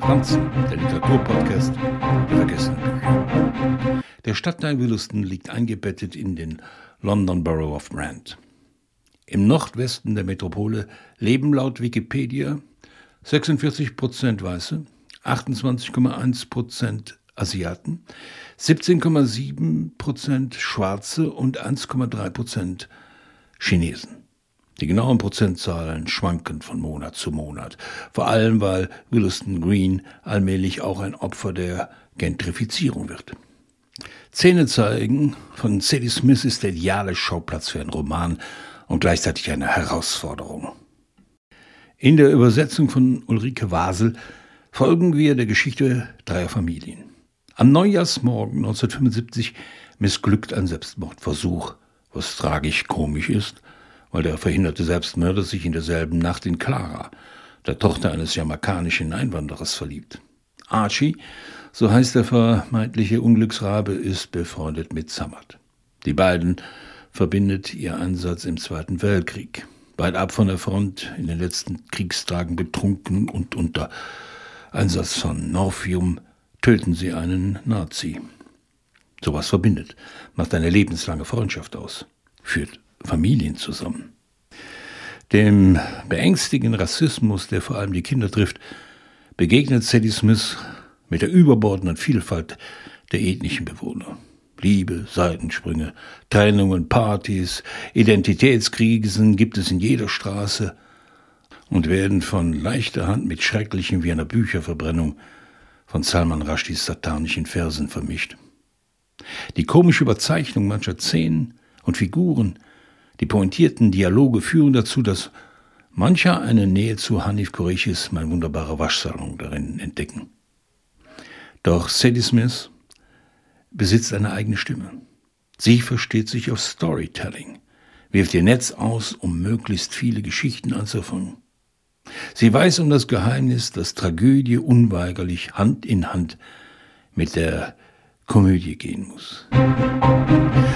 Franzen, der Literaturpodcast der vergessenen Bücher. Der Stadtteil Williston liegt eingebettet in den London Borough of Brand. Im Nordwesten der Metropole leben laut Wikipedia 46 Prozent Weiße, 28,1 Prozent Asiaten, 17,7 Prozent Schwarze und 1,3 Prozent Chinesen. Die genauen Prozentzahlen schwanken von Monat zu Monat, vor allem weil Williston Green allmählich auch ein Opfer der Gentrifizierung wird. Zähne zeigen von Sadie Smith ist der ideale Schauplatz für einen Roman und gleichzeitig eine Herausforderung. In der Übersetzung von Ulrike Wasel folgen wir der Geschichte dreier Familien. Am Neujahrsmorgen 1975 missglückt ein Selbstmordversuch, was tragisch komisch ist, weil der verhinderte Selbstmörder sich in derselben Nacht in Clara, der Tochter eines jamaikanischen Einwanderers, verliebt. Archie, so heißt der vermeintliche Unglücksrabe, ist befreundet mit Samad. Die beiden verbindet ihr Einsatz im Zweiten Weltkrieg. Weit ab von der Front, in den letzten Kriegstagen betrunken und unter Einsatz von Morphium, töten sie einen Nazi. Sowas verbindet, macht eine lebenslange Freundschaft aus, führt Familien zusammen. Dem beängstigenden Rassismus, der vor allem die Kinder trifft, begegnet Sadie Smith mit der überbordenden Vielfalt der ethnischen Bewohner. Liebe, Seitensprünge, Trennungen, Partys, Identitätskrisen gibt es in jeder Straße und werden von leichter Hand mit schrecklichen wie einer Bücherverbrennung von Salman Rushdies satanischen Versen vermischt. Die komische Überzeichnung mancher Szenen und Figuren die pointierten Dialoge führen dazu, dass mancher eine Nähe zu Hanif Korechis, mein wunderbarer Waschsalon, darin entdecken. Doch Sadie Smith besitzt eine eigene Stimme. Sie versteht sich auf Storytelling, wirft ihr Netz aus, um möglichst viele Geschichten anzufangen. Sie weiß um das Geheimnis, dass Tragödie unweigerlich Hand in Hand mit der Komödie gehen muss. Ist